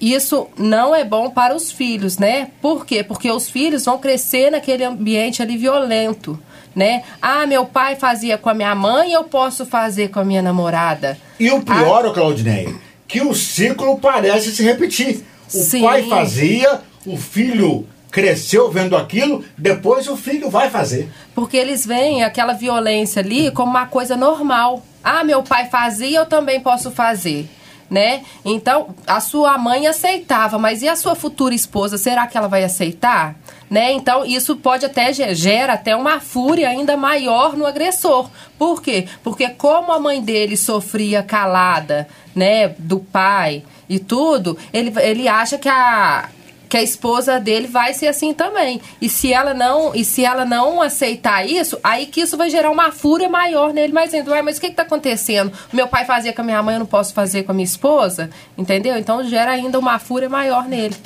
isso não é bom para os filhos, né? Por quê? Porque os filhos vão crescer naquele ambiente ali violento, né? Ah, meu pai fazia com a minha mãe, eu posso fazer com a minha namorada. E o pior, ah, Claudineia, que o ciclo parece se repetir. O sim. pai fazia, o filho cresceu vendo aquilo, depois o filho vai fazer. Porque eles veem aquela violência ali como uma coisa normal. Ah, meu pai fazia, eu também posso fazer né? Então, a sua mãe aceitava, mas e a sua futura esposa, será que ela vai aceitar? Né? Então, isso pode até gera até uma fúria ainda maior no agressor. Por quê? Porque como a mãe dele sofria calada, né, do pai e tudo, ele, ele acha que a que a esposa dele vai ser assim também. E se ela não, e se ela não aceitar isso, aí que isso vai gerar uma fúria maior nele, mas dizendo, mas o que está acontecendo? Meu pai fazia com a minha mãe, eu não posso fazer com a minha esposa, entendeu? Então gera ainda uma fúria maior nele.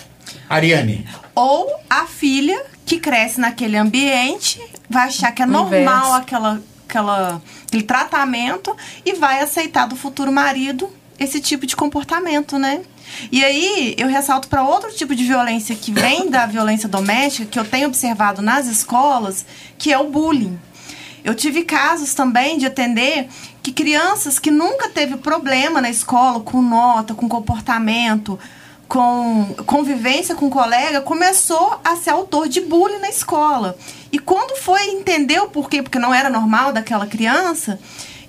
Ariane. Ou a filha que cresce naquele ambiente vai achar que é normal aquela, aquela, aquele tratamento e vai aceitar do futuro marido esse tipo de comportamento, né? E aí eu ressalto para outro tipo de violência que vem da violência doméstica, que eu tenho observado nas escolas, que é o bullying. Eu tive casos também de atender que crianças que nunca teve problema na escola com nota, com comportamento, com convivência com colega, começou a ser autor de bullying na escola. E quando foi entender o porquê, porque não era normal daquela criança,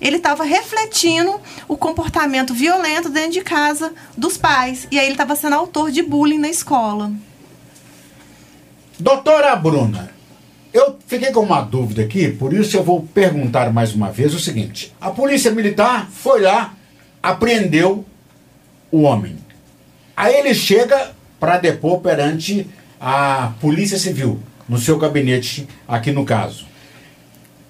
ele estava refletindo o comportamento violento dentro de casa dos pais. E aí ele estava sendo autor de bullying na escola. Doutora Bruna, eu fiquei com uma dúvida aqui, por isso eu vou perguntar mais uma vez o seguinte: a polícia militar foi lá, apreendeu o homem. Aí ele chega para depor perante a Polícia Civil, no seu gabinete, aqui no caso.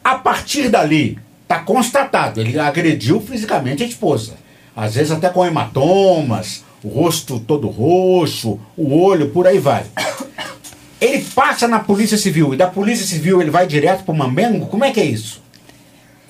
A partir dali, Está constatado, ele agrediu fisicamente a esposa. Às vezes até com hematomas, o rosto todo roxo, o olho, por aí vai. Ele passa na Polícia Civil e da Polícia Civil ele vai direto para o Mamengo? Como é que é isso?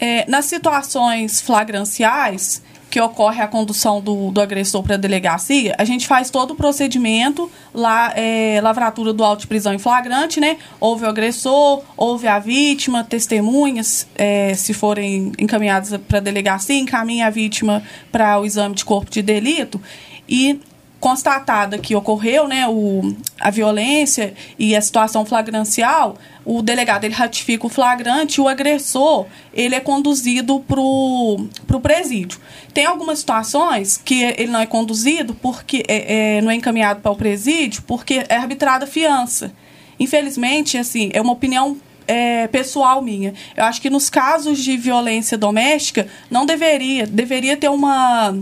É, nas situações flagranciais, que ocorre a condução do, do agressor para a delegacia, a gente faz todo o procedimento, lá, é, lavratura do auto de prisão em flagrante, né? Houve o agressor, houve a vítima, testemunhas, é, se forem encaminhadas para a delegacia, encaminha a vítima para o exame de corpo de delito. E constatada que ocorreu né, o, a violência e a situação flagrancial, o delegado ele ratifica o flagrante e o agressor ele é conduzido para o presídio. Tem algumas situações que ele não é conduzido porque é, é não é encaminhado para o presídio porque é arbitrada fiança. Infelizmente, assim, é uma opinião é, pessoal minha. Eu acho que nos casos de violência doméstica não deveria, deveria ter uma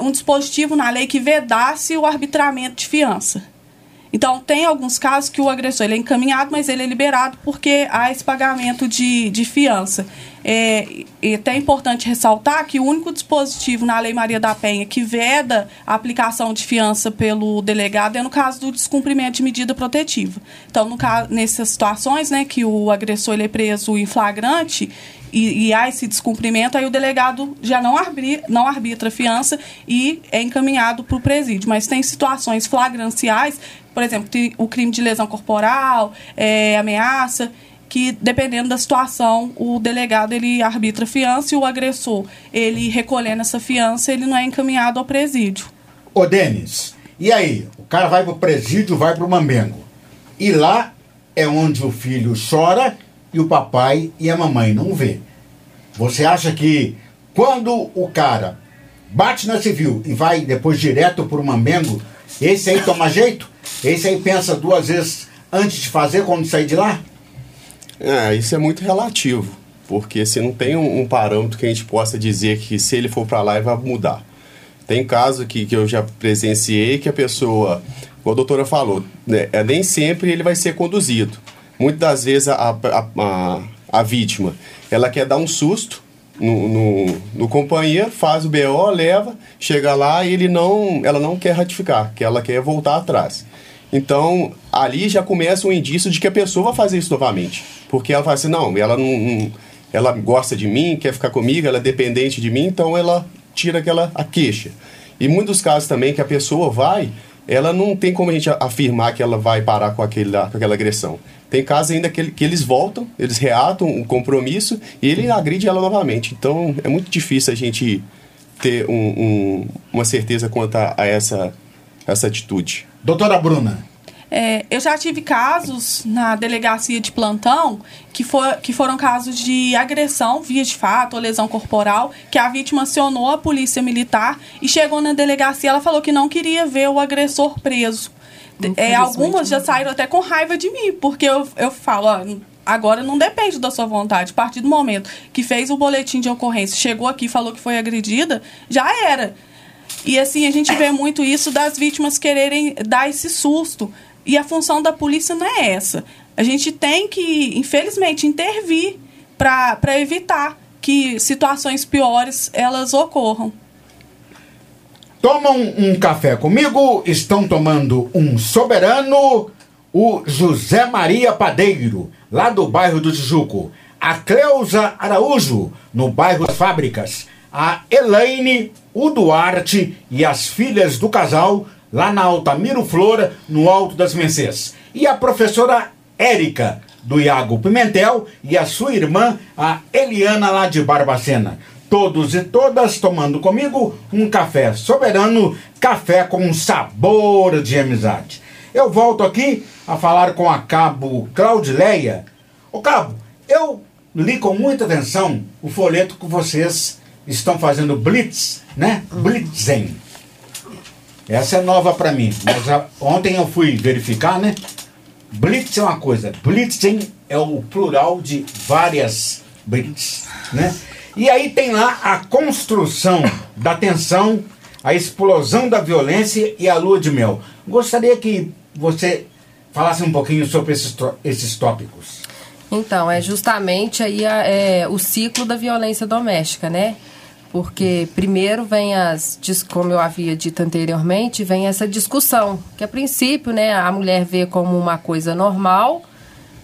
um dispositivo na lei que vedasse o arbitramento de fiança. Então, tem alguns casos que o agressor ele é encaminhado, mas ele é liberado porque há esse pagamento de, de fiança. É, é até importante ressaltar que o único dispositivo na Lei Maria da Penha que veda a aplicação de fiança pelo delegado é no caso do descumprimento de medida protetiva. Então, no caso, nessas situações né, que o agressor ele é preso em flagrante, e, e, há esse descumprimento, aí o delegado já não, arbitra, não arbitra fiança e é encaminhado para o presídio. Mas tem situações flagranciais, por exemplo, o crime de lesão corporal, é, ameaça, que dependendo da situação, o delegado ele arbitra fiança e o agressor, ele recolhendo essa fiança, ele não é encaminhado ao presídio. Ô, Denis, e aí? O cara vai para o presídio, vai para o Mamengo. E lá é onde o filho chora e o papai e a mamãe não vê. Você acha que quando o cara bate na civil e vai depois direto para o Mamengo, esse aí toma jeito? Esse aí pensa duas vezes antes de fazer quando sair de lá? É, isso é muito relativo, porque se não tem um, um parâmetro que a gente possa dizer que se ele for para lá ele vai mudar. Tem caso que, que eu já presenciei que a pessoa, como a doutora falou, né, é, nem sempre ele vai ser conduzido muitas das vezes a, a, a, a vítima ela quer dar um susto no, no, no, companheiro, faz o BO, leva, chega lá e ele não, ela não quer ratificar, que ela quer voltar atrás. Então, ali já começa um indício de que a pessoa vai fazer isso novamente. Porque ela fala assim, não, ela não ela gosta de mim, quer ficar comigo, ela é dependente de mim, então ela tira aquela a queixa. E muitos casos também que a pessoa vai, ela não tem como a gente afirmar que ela vai parar com, aquele, com aquela agressão. Tem casos ainda que, que eles voltam, eles reatam o compromisso e ele agride ela novamente. Então é muito difícil a gente ter um, um, uma certeza quanto a, a essa, essa atitude. Doutora Bruna. É, eu já tive casos na delegacia de plantão que, for, que foram casos de agressão, via de fato, ou lesão corporal, que a vítima acionou a polícia militar e chegou na delegacia, ela falou que não queria ver o agressor preso. É, algumas já saíram até com raiva de mim, porque eu, eu falo, ó, agora não depende da sua vontade. A partir do momento que fez o boletim de ocorrência, chegou aqui e falou que foi agredida, já era. E assim, a gente vê muito isso das vítimas quererem dar esse susto. E a função da polícia não é essa. A gente tem que, infelizmente, intervir para evitar que situações piores elas ocorram. Tomam um café comigo, estão tomando um soberano, o José Maria Padeiro, lá do bairro do Tijuco, a Cleusa Araújo, no bairro das Fábricas, a Elaine, o Duarte e as filhas do casal, lá na Altamiro Flora, no Alto das Mercês, e a professora Érica, do Iago Pimentel, e a sua irmã, a Eliana, lá de Barbacena todos e todas tomando comigo um café soberano, café com sabor de amizade. Eu volto aqui a falar com a cabo Claudileia. Ô cabo, eu li com muita atenção o folheto que vocês estão fazendo Blitz, né? Blitzen. Essa é nova para mim, mas a, ontem eu fui verificar, né? Blitz é uma coisa, Blitzen é o plural de várias Blitz, né? E aí tem lá a construção da tensão, a explosão da violência e a lua de mel. Gostaria que você falasse um pouquinho sobre esses, esses tópicos. Então, é justamente aí a, é, o ciclo da violência doméstica, né? Porque primeiro vem as, como eu havia dito anteriormente, vem essa discussão, que a princípio, né, a mulher vê como uma coisa normal,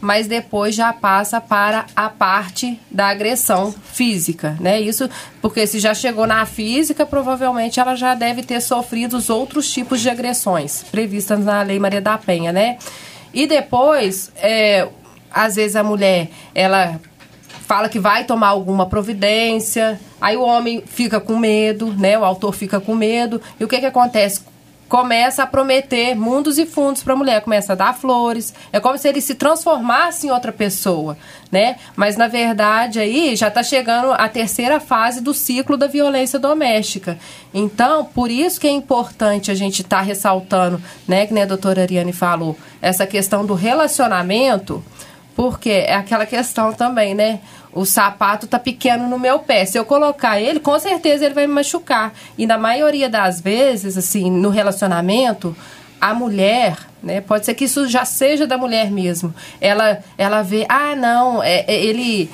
mas depois já passa para a parte da agressão física, né? Isso porque se já chegou na física, provavelmente ela já deve ter sofrido os outros tipos de agressões previstas na Lei Maria da Penha, né? E depois, é, às vezes a mulher, ela fala que vai tomar alguma providência, aí o homem fica com medo, né? O autor fica com medo. E o que que acontece? começa a prometer mundos e fundos para a mulher, começa a dar flores, é como se ele se transformasse em outra pessoa, né? Mas na verdade aí já está chegando a terceira fase do ciclo da violência doméstica. Então, por isso que é importante a gente estar tá ressaltando, né, que a doutora Ariane falou, essa questão do relacionamento, porque é aquela questão também, né? o sapato tá pequeno no meu pé. Se eu colocar ele, com certeza ele vai me machucar. E na maioria das vezes, assim, no relacionamento, a mulher, né? Pode ser que isso já seja da mulher mesmo. Ela, ela vê, ah, não, é, é ele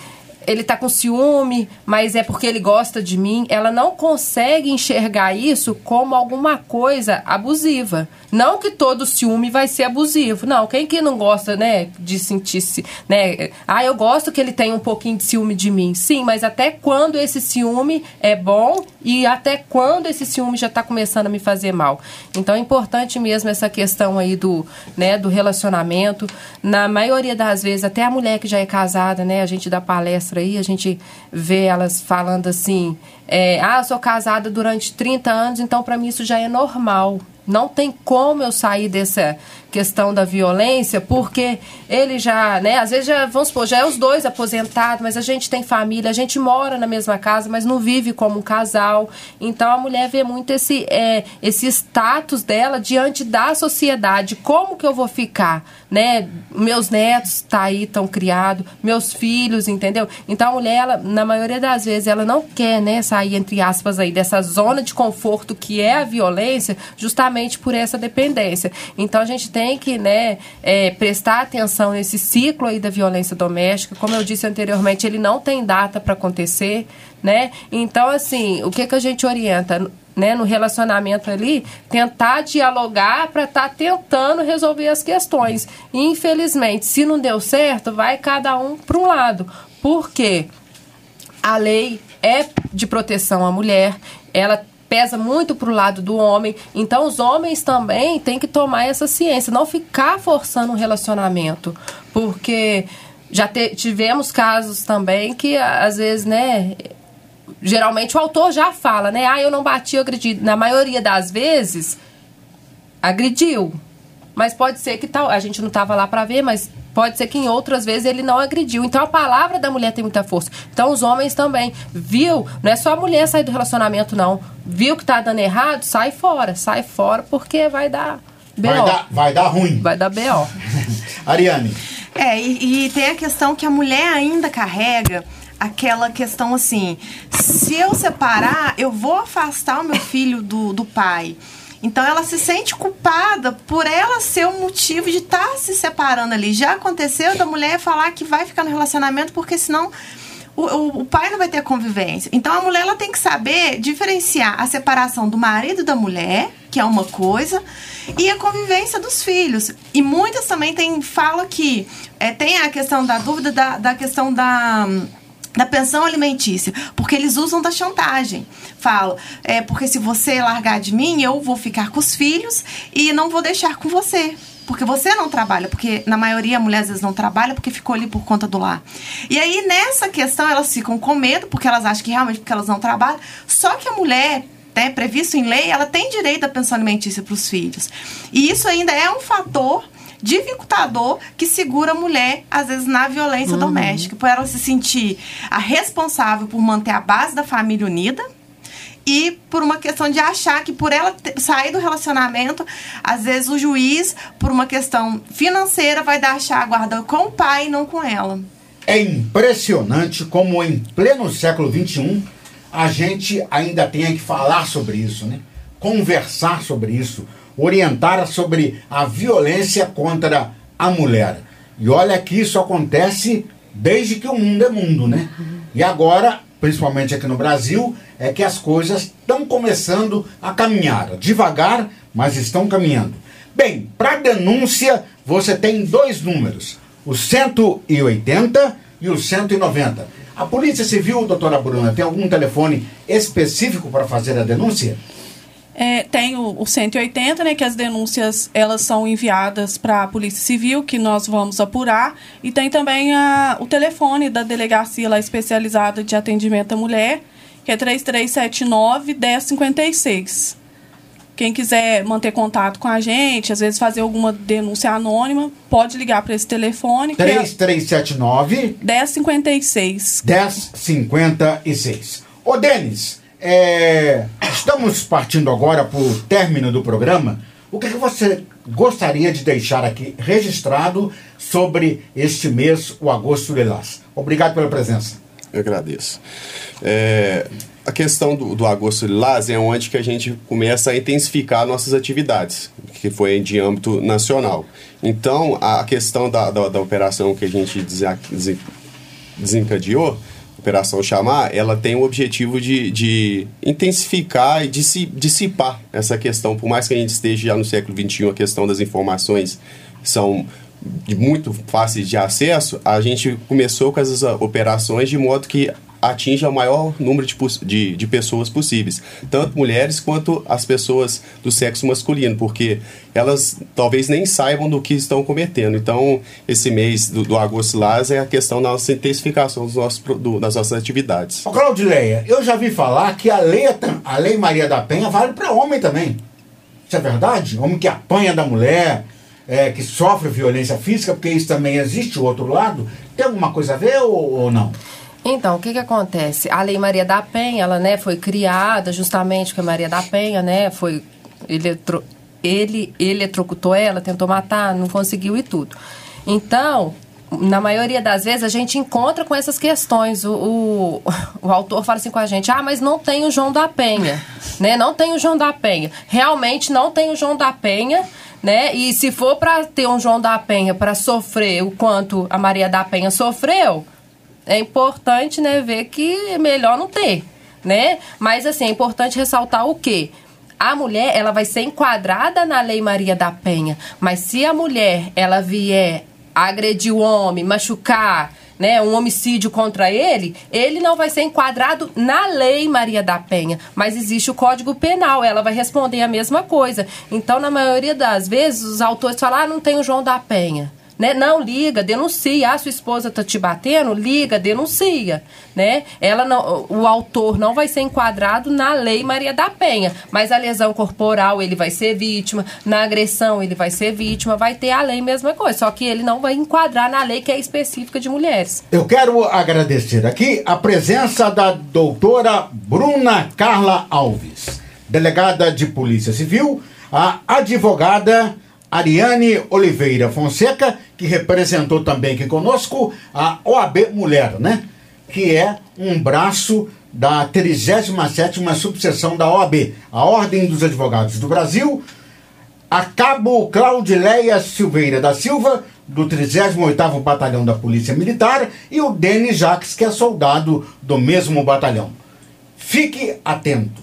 ele tá com ciúme, mas é porque ele gosta de mim. Ela não consegue enxergar isso como alguma coisa abusiva. Não que todo ciúme vai ser abusivo. Não, quem que não gosta, né, de sentir-se, né? Ah, eu gosto que ele tenha um pouquinho de ciúme de mim. Sim, mas até quando esse ciúme é bom e até quando esse ciúme já está começando a me fazer mal. Então é importante mesmo essa questão aí do, né, do relacionamento. Na maioria das vezes, até a mulher que já é casada, né, a gente dá palestra aí, a gente vê elas falando assim, é, ah, eu sou casada durante 30 anos, então para mim isso já é normal. Não tem como eu sair dessa questão da violência, porque ele já, né, às vezes já, vamos supor, já é os dois aposentados, mas a gente tem família, a gente mora na mesma casa, mas não vive como um casal. Então a mulher vê muito esse, é, esse status dela diante da sociedade. Como que eu vou ficar? Né? Meus netos tá aí, estão criados, meus filhos, entendeu? Então a mulher, ela, na maioria das vezes, ela não quer né, sair, entre aspas, aí, dessa zona de conforto que é a violência, justamente por essa dependência. Então a gente tem tem que né, é, prestar atenção nesse ciclo aí da violência doméstica. Como eu disse anteriormente, ele não tem data para acontecer, né? Então, assim, o que, que a gente orienta? Né, no relacionamento ali, tentar dialogar para estar tá tentando resolver as questões. E, infelizmente, se não deu certo, vai cada um para um lado. Por quê? A lei é de proteção à mulher, ela pesa muito pro lado do homem. Então os homens também têm que tomar essa ciência, não ficar forçando um relacionamento, porque já te, tivemos casos também que às vezes, né, geralmente o autor já fala, né, ah, eu não bati, eu agredi. Na maioria das vezes agrediu. Mas pode ser que tal, a gente não estava lá para ver, mas Pode ser que em outras vezes ele não agrediu. Então a palavra da mulher tem muita força. Então os homens também. Viu? Não é só a mulher sair do relacionamento, não. Viu que tá dando errado? Sai fora. Sai fora porque vai dar BO. Vai dar, vai dar ruim. Vai dar BO. Ariane. É, e, e tem a questão que a mulher ainda carrega aquela questão assim: se eu separar, eu vou afastar o meu filho do, do pai. Então ela se sente culpada por ela ser o motivo de estar tá se separando ali. Já aconteceu da mulher falar que vai ficar no relacionamento porque senão o, o, o, pai não vai ter convivência. Então a mulher ela tem que saber diferenciar a separação do marido da mulher, que é uma coisa, e a convivência dos filhos. E muitas também tem, fala que é, tem a questão da dúvida da, da questão da da pensão alimentícia, porque eles usam da chantagem. Falo, é porque se você largar de mim, eu vou ficar com os filhos e não vou deixar com você. Porque você não trabalha, porque na maioria a mulher às vezes não trabalha porque ficou ali por conta do lar. E aí nessa questão elas ficam com medo, porque elas acham que realmente porque elas não trabalham. Só que a mulher né, previsto em lei, ela tem direito à pensão alimentícia para os filhos. E isso ainda é um fator dificultador que segura a mulher, às vezes, na violência uhum. doméstica, por ela se sentir a responsável por manter a base da família unida e por uma questão de achar que por ela sair do relacionamento, às vezes o juiz, por uma questão financeira, vai dar a guarda com o pai e não com ela. É impressionante como em pleno século XXI a gente ainda tem que falar sobre isso, né? Conversar sobre isso orientar sobre a violência contra a mulher. E olha que isso acontece desde que o mundo é mundo, né? E agora, principalmente aqui no Brasil, é que as coisas estão começando a caminhar. Devagar, mas estão caminhando. Bem, para denúncia, você tem dois números: o 180 e o 190. A Polícia Civil, doutora Bruna, tem algum telefone específico para fazer a denúncia? É, tem o, o 180, né, que as denúncias elas são enviadas para a Polícia Civil, que nós vamos apurar, e tem também a, o telefone da delegacia lá especializada de atendimento à mulher, que é 3379 1056. Quem quiser manter contato com a gente, às vezes fazer alguma denúncia anônima, pode ligar para esse telefone. 3379 1056. 1056. Ô, Denis, é, estamos partindo agora para o término do programa. O que, que você gostaria de deixar aqui registrado sobre este mês, o Agosto Lilás? Obrigado pela presença. Eu agradeço. É, a questão do, do Agosto Lilás é onde que a gente começa a intensificar nossas atividades, que foi de âmbito nacional. Então, a questão da, da, da operação que a gente desencadeou, Operação Chamar, ela tem o objetivo de, de intensificar e dissipar essa questão. Por mais que a gente esteja já no século XXI, a questão das informações são muito fáceis de acesso, a gente começou com essas operações de modo que atinja o maior número de, de, de, pessoas possíveis, tanto mulheres quanto as pessoas do sexo masculino, porque elas talvez nem saibam do que estão cometendo. Então, esse mês do, do Agosto Lás é a questão da nossa intensificação dos nossos, do, das nossas atividades. Ô, Claudileia, eu já vi falar que a lei, a lei Maria da Penha vale para homem também. Isso é verdade? Homem que apanha da mulher, é, que sofre violência física, porque isso também existe o outro lado. Tem alguma coisa a ver ou, ou não? Então, o que que acontece? A Lei Maria da Penha, ela, né, foi criada justamente porque Maria da Penha, né, foi eletro, ele eletrocutou ela, tentou matar, não conseguiu e tudo. Então, na maioria das vezes a gente encontra com essas questões. O, o, o, autor fala assim com a gente: ah, mas não tem o João da Penha, né? Não tem o João da Penha. Realmente não tem o João da Penha, né? E se for para ter um João da Penha para sofrer o quanto a Maria da Penha sofreu, é importante, né, ver que é melhor não ter, né? Mas assim, é importante ressaltar o quê? A mulher, ela vai ser enquadrada na Lei Maria da Penha, mas se a mulher, ela vier agredir o homem, machucar, né, um homicídio contra ele, ele não vai ser enquadrado na lei Maria da Penha, mas existe o Código Penal, ela vai responder a mesma coisa. Então, na maioria das vezes, os autores falam, ah, não tem o João da Penha né? Não liga, denuncia. Ah, sua esposa tá te batendo, liga, denuncia, né? Ela não, o autor não vai ser enquadrado na lei Maria da Penha, mas a lesão corporal ele vai ser vítima, na agressão ele vai ser vítima, vai ter a lei mesma coisa, só que ele não vai enquadrar na lei que é específica de mulheres. Eu quero agradecer aqui a presença da doutora Bruna Carla Alves, delegada de Polícia Civil, a advogada Ariane Oliveira Fonseca, que representou também aqui conosco a OAB Mulher, né? Que é um braço da 37ª subseção da OAB, a Ordem dos Advogados do Brasil, a cabo Claudileia Silveira da Silva, do 38º Batalhão da Polícia Militar, e o Denis Jacques, que é soldado do mesmo batalhão. Fique atento.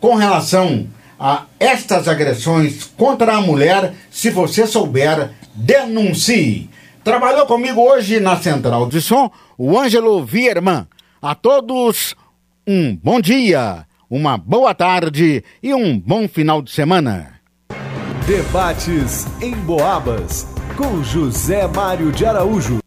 Com relação a estas agressões contra a mulher, se você souber, denuncie. Trabalhou comigo hoje na Central de Som o Ângelo Vierman. A todos, um bom dia, uma boa tarde e um bom final de semana. Debates em Boabas, com José Mário de Araújo.